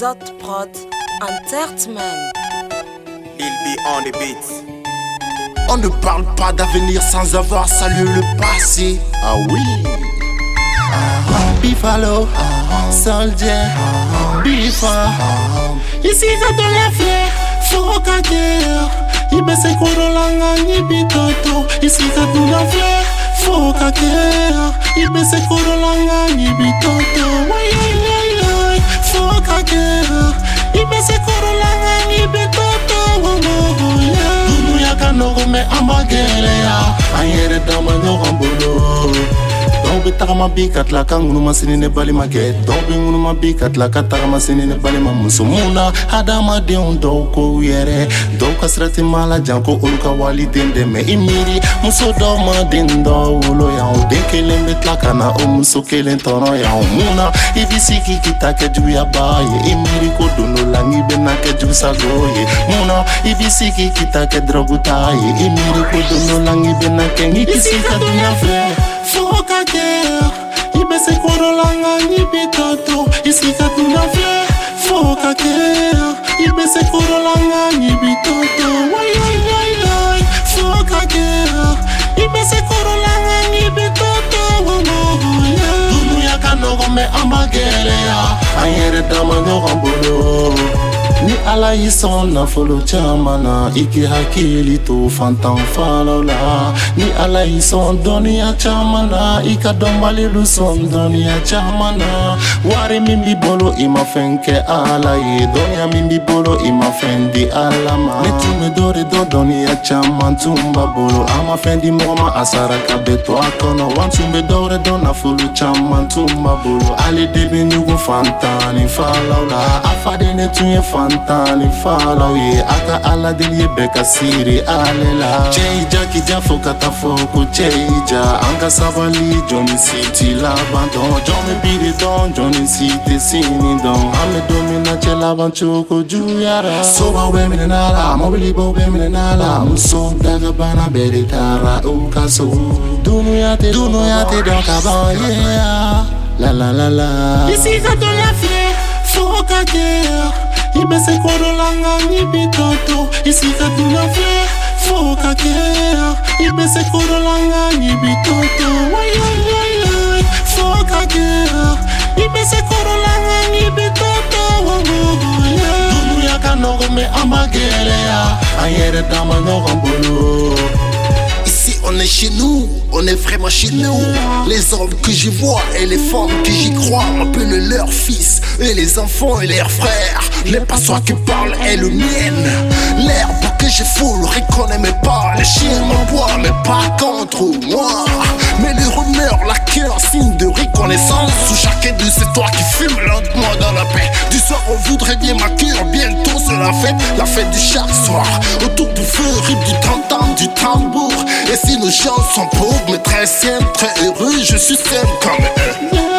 Zot prot, Entertainment. Il be on the beat. On ne parle pas d'avenir sans avoir salué le passé. Ah oui. Buffalo, soldier, bifa. Ici dans la fière, qu'on l'a kurolanga bitoto. Ici dans la fière, qu'on l'a kurolanga bitoto. an b'a gɛlɛya an yɛrɛ dama ɲɔgɔn bolo dɔw be tagama bi ka tila ka ŋunuma sini ne balimakɛ dɔw be ŋunuma bi ka tila ka tagama sini ne balima muso mun na adamadenw dɔw kow yɛrɛ dɔw ka sira tɛ ma lajan ko olu ka waliden dɛmɛ i miiri muso dɔw ma den dɔ wolo yan o den kelen be tila ka na o muso kelen tɔnɔ yan mun na i b'i sigi k'i ta kɛ juguyaba ye i miiri ko dondo nake jusa goye muno ibisiki kitake drogu taye imiri kudunulangi benake ngikisika dunafe fokake ibesekorolanga nyibitatu isika dunafe fokake ibesekorolanga nyibitatu wayayailai fokake ibesekorolanga nyibitatu wamoye dunuya kanogome ambagereya anyere dama ɲɔgɔn bolo Ni ala y'i sɔn nafolo caman na i k'i hakili to fantan falaw la ni ala y'i sɔn dɔnniya caman na i ka dɔnbalilu sɔn dɔnniya caman na wari min b'i bolo i ma fɛn kɛ ala ye dɔnniya min b'i bolo i ma fɛn di ala ma ne tun bɛ dɔ de dɔn dɔnniya caman tun b'a bolo a ma fɛn di mɔgɔ ma a saraka bɛ to a kɔnɔ wa n tun bɛ dɔ de dɔn nafolo caman tun b'a bolo ale de bɛ ɲugu fantan ni falaw la a faden ne tun ye fan pantan le falaw ye a ka ala ye bɛɛ ka siri ale la cɛi ja kija fɔ ka taa fɔ ko cɛi ja an ka sabali jɔn min si ti laban dɔn jɔn min biri dɔn jɔn nin si tɛ sini dɔn an bɛ don min na cɛ laban cogo juguyara sobaw bɛ minɛna la mɔbilibaw bɛ minɛna la musow dagabana bɛɛ de taara u ka so dunuya tɛ dunuya tɛ dɔn ka ban yeah la la la la. This is la dollar fee for a ibesekololanga nyibitoto esika bino ve fokakea ibesekololanga nyibitoto wayayaya fokakea ibesekololanga nyibitoto wamogoya dumuyaka nogome amagelea ayere dama nogombolo on est chez nous, on est vraiment chez nous. Les hommes que j'y vois et les femmes que j'y crois appellent leur fils et les enfants et leurs frères. Les passoires qui parlent est le mienne. L'herbe que je le reconnaît mais pas. Les chiens bois mais pas contre moi. Mais les rumeurs, la coeur signe de reconnaissance. Sous chacun de ces toits qui fument lentement on voudrait bien cure, Bientôt, c'est la fête, la fête du chaque soir. Autour du feu, rip du canton du tambour. Et si nos gens sont pauvres, mais très simples, très heureux, je suis simple comme eux.